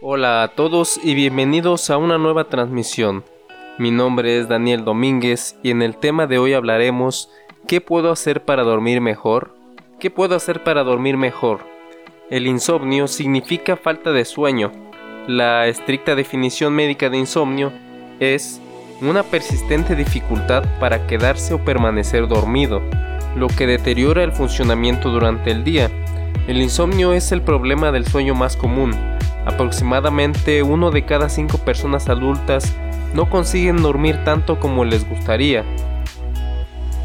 Hola a todos y bienvenidos a una nueva transmisión. Mi nombre es Daniel Domínguez y en el tema de hoy hablaremos ¿qué puedo hacer para dormir mejor? ¿Qué puedo hacer para dormir mejor? El insomnio significa falta de sueño. La estricta definición médica de insomnio es una persistente dificultad para quedarse o permanecer dormido, lo que deteriora el funcionamiento durante el día. El insomnio es el problema del sueño más común. Aproximadamente uno de cada cinco personas adultas no consiguen dormir tanto como les gustaría.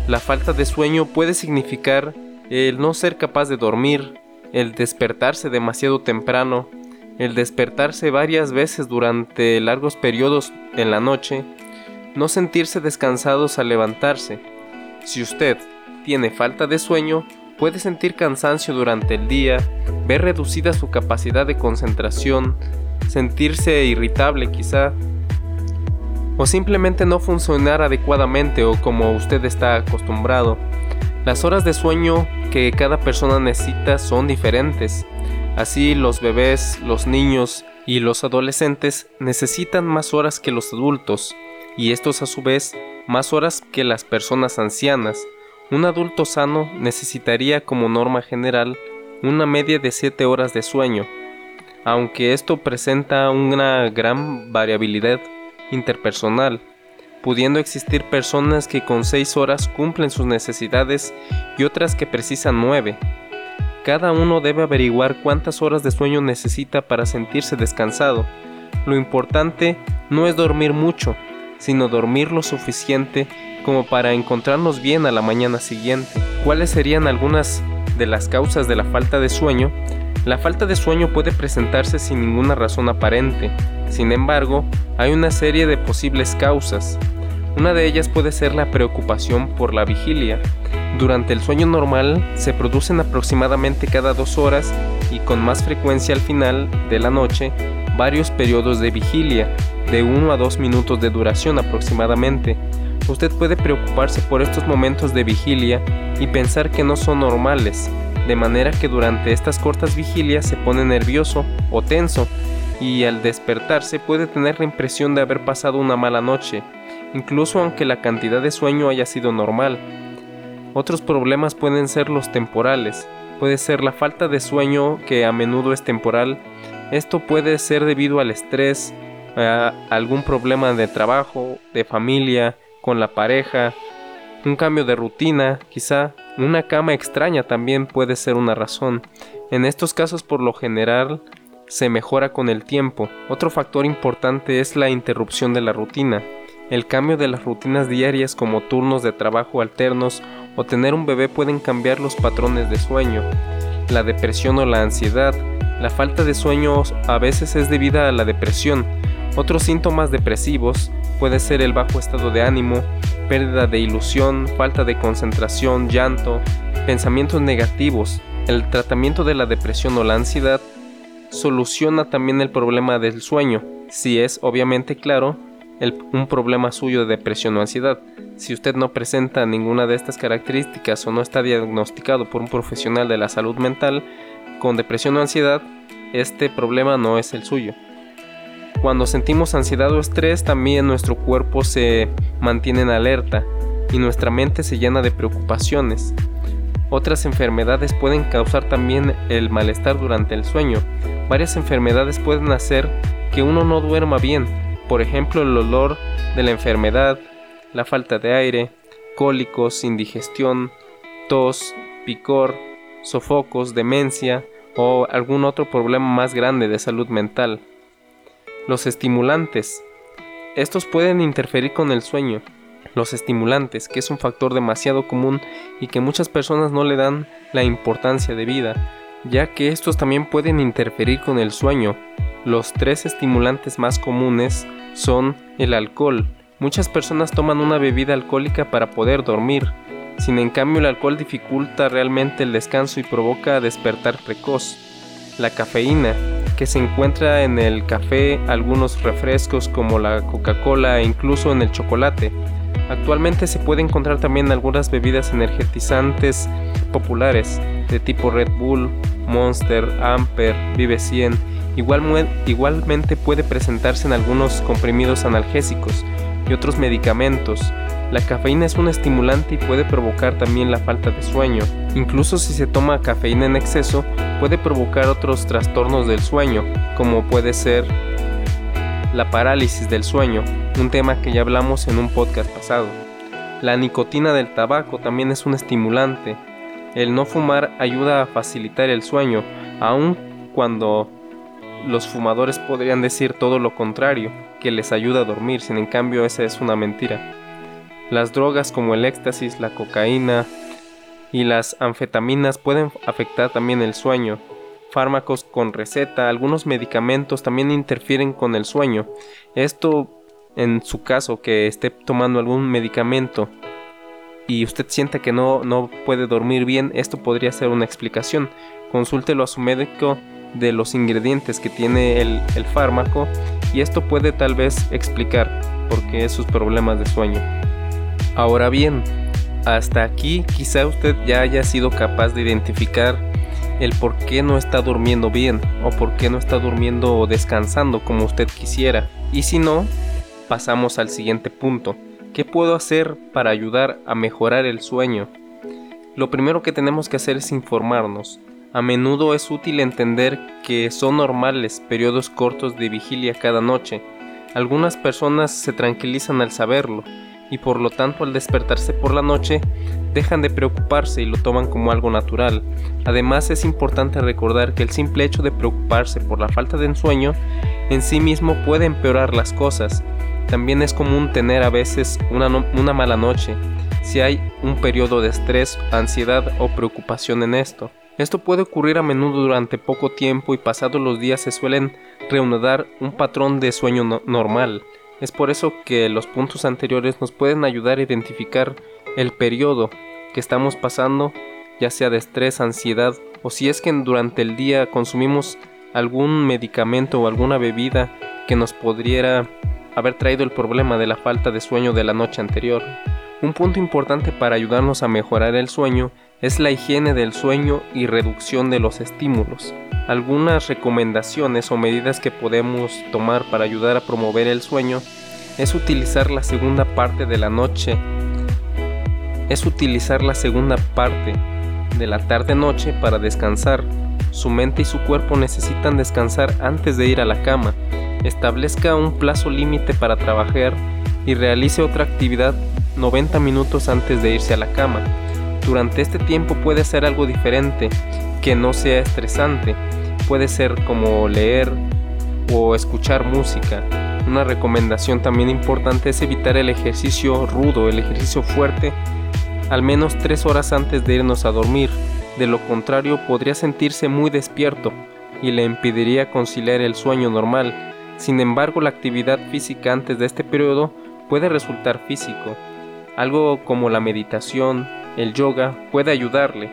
La falta de sueño puede significar el no ser capaz de dormir, el despertarse demasiado temprano, el despertarse varias veces durante largos periodos en la noche, no sentirse descansados al levantarse. Si usted tiene falta de sueño, puede sentir cansancio durante el día, ver reducida su capacidad de concentración, sentirse irritable quizá, o simplemente no funcionar adecuadamente o como usted está acostumbrado. Las horas de sueño que cada persona necesita son diferentes. Así los bebés, los niños y los adolescentes necesitan más horas que los adultos y estos a su vez más horas que las personas ancianas. Un adulto sano necesitaría como norma general una media de 7 horas de sueño, aunque esto presenta una gran variabilidad interpersonal, pudiendo existir personas que con 6 horas cumplen sus necesidades y otras que precisan 9. Cada uno debe averiguar cuántas horas de sueño necesita para sentirse descansado. Lo importante no es dormir mucho, sino dormir lo suficiente como para encontrarnos bien a la mañana siguiente. ¿Cuáles serían algunas de las causas de la falta de sueño? La falta de sueño puede presentarse sin ninguna razón aparente. Sin embargo, hay una serie de posibles causas. Una de ellas puede ser la preocupación por la vigilia. Durante el sueño normal se producen aproximadamente cada dos horas y con más frecuencia al final de la noche varios periodos de vigilia, de 1 a 2 minutos de duración aproximadamente. Usted puede preocuparse por estos momentos de vigilia y pensar que no son normales, de manera que durante estas cortas vigilias se pone nervioso o tenso y al despertarse puede tener la impresión de haber pasado una mala noche, incluso aunque la cantidad de sueño haya sido normal. Otros problemas pueden ser los temporales, puede ser la falta de sueño que a menudo es temporal esto puede ser debido al estrés, a algún problema de trabajo, de familia, con la pareja, un cambio de rutina, quizá una cama extraña también puede ser una razón. En estos casos por lo general se mejora con el tiempo. Otro factor importante es la interrupción de la rutina. El cambio de las rutinas diarias como turnos de trabajo alternos o tener un bebé pueden cambiar los patrones de sueño. La depresión o la ansiedad la falta de sueño a veces es debida a la depresión. Otros síntomas depresivos puede ser el bajo estado de ánimo, pérdida de ilusión, falta de concentración, llanto, pensamientos negativos. El tratamiento de la depresión o la ansiedad soluciona también el problema del sueño, si es obviamente claro un problema suyo de depresión o ansiedad. Si usted no presenta ninguna de estas características o no está diagnosticado por un profesional de la salud mental, con depresión o ansiedad, este problema no es el suyo. Cuando sentimos ansiedad o estrés, también nuestro cuerpo se mantiene en alerta y nuestra mente se llena de preocupaciones. Otras enfermedades pueden causar también el malestar durante el sueño. Varias enfermedades pueden hacer que uno no duerma bien, por ejemplo el olor de la enfermedad, la falta de aire, cólicos, indigestión, tos, picor, sofocos, demencia o algún otro problema más grande de salud mental. Los estimulantes. Estos pueden interferir con el sueño. Los estimulantes, que es un factor demasiado común y que muchas personas no le dan la importancia de vida, ya que estos también pueden interferir con el sueño. Los tres estimulantes más comunes son el alcohol. Muchas personas toman una bebida alcohólica para poder dormir, sin en cambio el alcohol dificulta realmente el descanso y provoca despertar precoz. La cafeína, que se encuentra en el café, algunos refrescos como la Coca-Cola e incluso en el chocolate. Actualmente se puede encontrar también algunas bebidas energetizantes populares de tipo Red Bull, Monster, Amper, Vive 100 igualmente puede presentarse en algunos comprimidos analgésicos y otros medicamentos. La cafeína es un estimulante y puede provocar también la falta de sueño. Incluso si se toma cafeína en exceso, puede provocar otros trastornos del sueño, como puede ser la parálisis del sueño, un tema que ya hablamos en un podcast pasado. La nicotina del tabaco también es un estimulante. El no fumar ayuda a facilitar el sueño, aun cuando los fumadores podrían decir todo lo contrario, que les ayuda a dormir, sin en cambio esa es una mentira. Las drogas como el éxtasis, la cocaína y las anfetaminas pueden afectar también el sueño. Fármacos con receta, algunos medicamentos también interfieren con el sueño. Esto en su caso que esté tomando algún medicamento y usted sienta que no, no puede dormir bien, esto podría ser una explicación. Consúltelo a su médico de los ingredientes que tiene el, el fármaco y esto puede tal vez explicar por qué sus problemas de sueño. Ahora bien, hasta aquí quizá usted ya haya sido capaz de identificar el por qué no está durmiendo bien o por qué no está durmiendo o descansando como usted quisiera. Y si no, pasamos al siguiente punto. ¿Qué puedo hacer para ayudar a mejorar el sueño? Lo primero que tenemos que hacer es informarnos. A menudo es útil entender que son normales periodos cortos de vigilia cada noche. Algunas personas se tranquilizan al saberlo y por lo tanto al despertarse por la noche dejan de preocuparse y lo toman como algo natural. Además es importante recordar que el simple hecho de preocuparse por la falta de ensueño en sí mismo puede empeorar las cosas. También es común tener a veces una, una mala noche si hay un periodo de estrés, ansiedad o preocupación en esto. Esto puede ocurrir a menudo durante poco tiempo y pasados los días se suelen reanudar un patrón de sueño normal. Es por eso que los puntos anteriores nos pueden ayudar a identificar el periodo que estamos pasando, ya sea de estrés, ansiedad o si es que durante el día consumimos algún medicamento o alguna bebida que nos podría haber traído el problema de la falta de sueño de la noche anterior. Un punto importante para ayudarnos a mejorar el sueño es la higiene del sueño y reducción de los estímulos. Algunas recomendaciones o medidas que podemos tomar para ayudar a promover el sueño es utilizar la segunda parte de la noche. Es utilizar la segunda parte de la tarde-noche para descansar. Su mente y su cuerpo necesitan descansar antes de ir a la cama. Establezca un plazo límite para trabajar y realice otra actividad 90 minutos antes de irse a la cama. Durante este tiempo puede hacer algo diferente, que no sea estresante. Puede ser como leer o escuchar música. Una recomendación también importante es evitar el ejercicio rudo, el ejercicio fuerte, al menos tres horas antes de irnos a dormir. De lo contrario, podría sentirse muy despierto y le impediría conciliar el sueño normal. Sin embargo, la actividad física antes de este periodo puede resultar físico. Algo como la meditación, el yoga puede ayudarle.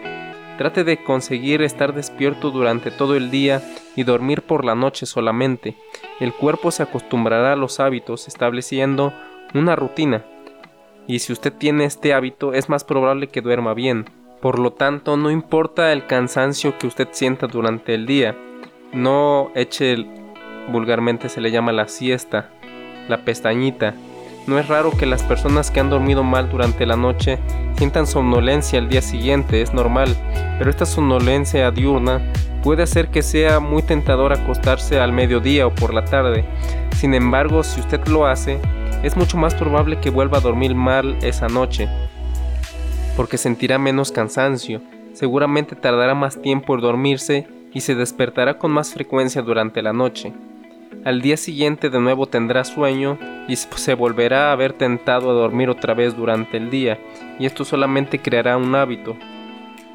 Trate de conseguir estar despierto durante todo el día y dormir por la noche solamente. El cuerpo se acostumbrará a los hábitos estableciendo una rutina. Y si usted tiene este hábito es más probable que duerma bien. Por lo tanto, no importa el cansancio que usted sienta durante el día. No eche, vulgarmente se le llama la siesta, la pestañita, no es raro que las personas que han dormido mal durante la noche sientan somnolencia al día siguiente, es normal, pero esta somnolencia diurna puede hacer que sea muy tentador acostarse al mediodía o por la tarde. Sin embargo, si usted lo hace, es mucho más probable que vuelva a dormir mal esa noche, porque sentirá menos cansancio, seguramente tardará más tiempo en dormirse y se despertará con más frecuencia durante la noche. Al día siguiente de nuevo tendrá sueño y se volverá a haber tentado a dormir otra vez durante el día, y esto solamente creará un hábito,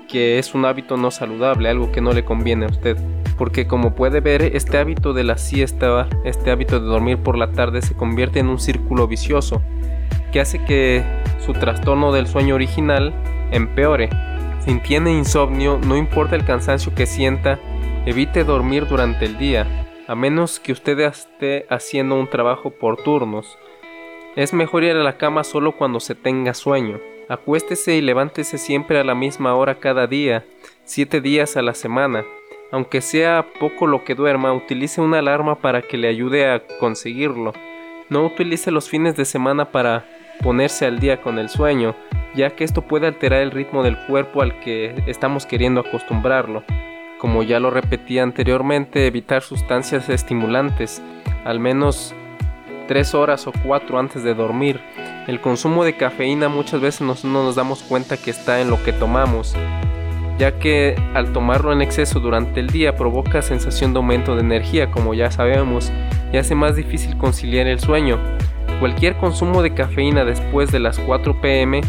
que es un hábito no saludable, algo que no le conviene a usted. Porque como puede ver, este hábito de la siesta, este hábito de dormir por la tarde se convierte en un círculo vicioso, que hace que su trastorno del sueño original empeore. Si tiene insomnio, no importa el cansancio que sienta, evite dormir durante el día, a menos que usted esté haciendo un trabajo por turnos. Es mejor ir a la cama solo cuando se tenga sueño. Acuéstese y levántese siempre a la misma hora cada día, siete días a la semana. Aunque sea poco lo que duerma, utilice una alarma para que le ayude a conseguirlo. No utilice los fines de semana para ponerse al día con el sueño, ya que esto puede alterar el ritmo del cuerpo al que estamos queriendo acostumbrarlo. Como ya lo repetí anteriormente, evitar sustancias estimulantes, al menos 3 horas o 4 antes de dormir. El consumo de cafeína muchas veces no nos damos cuenta que está en lo que tomamos, ya que al tomarlo en exceso durante el día provoca sensación de aumento de energía, como ya sabemos, y hace más difícil conciliar el sueño. Cualquier consumo de cafeína después de las 4 pm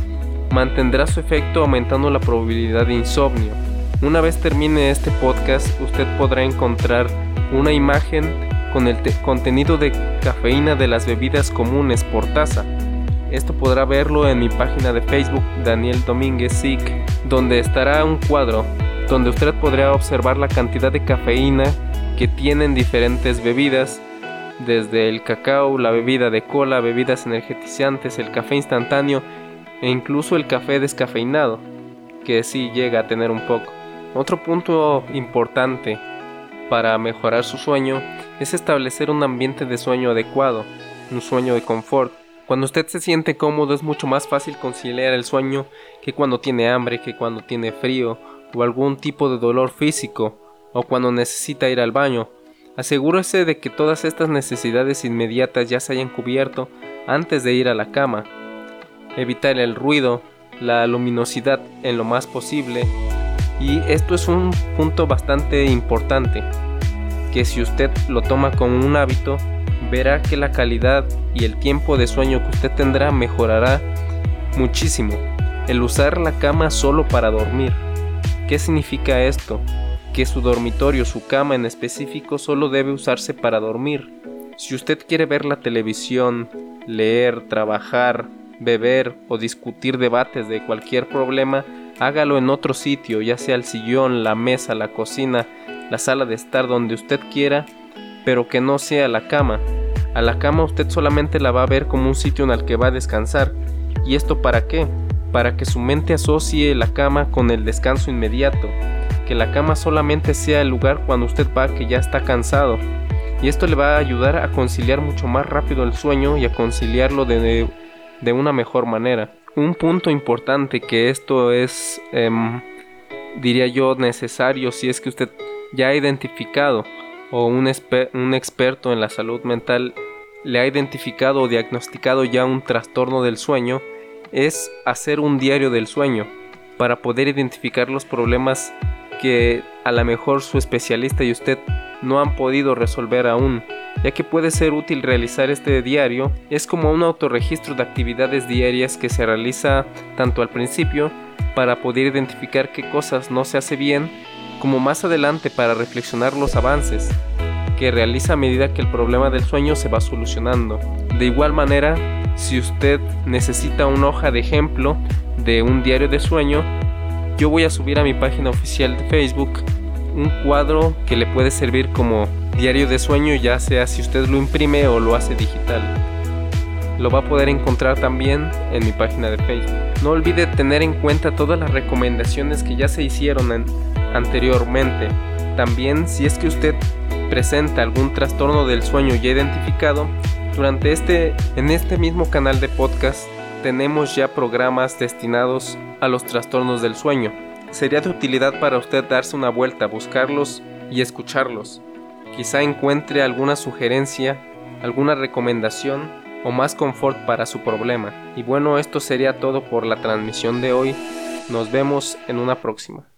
mantendrá su efecto aumentando la probabilidad de insomnio. Una vez termine este podcast, usted podrá encontrar una imagen con el contenido de cafeína de las bebidas comunes por taza. Esto podrá verlo en mi página de Facebook Daniel Domínguez SIC, donde estará un cuadro donde usted podrá observar la cantidad de cafeína que tienen diferentes bebidas desde el cacao, la bebida de cola, bebidas energetizantes, el café instantáneo e incluso el café descafeinado, que sí llega a tener un poco. Otro punto importante para mejorar su sueño es establecer un ambiente de sueño adecuado, un sueño de confort. Cuando usted se siente cómodo es mucho más fácil conciliar el sueño que cuando tiene hambre, que cuando tiene frío o algún tipo de dolor físico o cuando necesita ir al baño. Asegúrese de que todas estas necesidades inmediatas ya se hayan cubierto antes de ir a la cama. Evitar el ruido, la luminosidad en lo más posible. Y esto es un punto bastante importante, que si usted lo toma como un hábito, verá que la calidad y el tiempo de sueño que usted tendrá mejorará muchísimo. El usar la cama solo para dormir. ¿Qué significa esto? que su dormitorio, su cama en específico, solo debe usarse para dormir. Si usted quiere ver la televisión, leer, trabajar, beber o discutir debates de cualquier problema, hágalo en otro sitio, ya sea el sillón, la mesa, la cocina, la sala de estar donde usted quiera, pero que no sea la cama. A la cama usted solamente la va a ver como un sitio en el que va a descansar. ¿Y esto para qué? Para que su mente asocie la cama con el descanso inmediato que la cama solamente sea el lugar cuando usted va que ya está cansado. Y esto le va a ayudar a conciliar mucho más rápido el sueño y a conciliarlo de, de una mejor manera. Un punto importante que esto es, em, diría yo, necesario si es que usted ya ha identificado o un, un experto en la salud mental le ha identificado o diagnosticado ya un trastorno del sueño, es hacer un diario del sueño para poder identificar los problemas que a lo mejor su especialista y usted no han podido resolver aún, ya que puede ser útil realizar este diario, es como un autorregistro de actividades diarias que se realiza tanto al principio para poder identificar qué cosas no se hace bien, como más adelante para reflexionar los avances que realiza a medida que el problema del sueño se va solucionando. De igual manera, si usted necesita una hoja de ejemplo de un diario de sueño, yo voy a subir a mi página oficial de Facebook un cuadro que le puede servir como diario de sueño, ya sea si usted lo imprime o lo hace digital. Lo va a poder encontrar también en mi página de Facebook. No olvide tener en cuenta todas las recomendaciones que ya se hicieron anteriormente. También si es que usted presenta algún trastorno del sueño ya identificado, durante este en este mismo canal de podcast tenemos ya programas destinados a los trastornos del sueño. Sería de utilidad para usted darse una vuelta, buscarlos y escucharlos. Quizá encuentre alguna sugerencia, alguna recomendación o más confort para su problema. Y bueno, esto sería todo por la transmisión de hoy. Nos vemos en una próxima.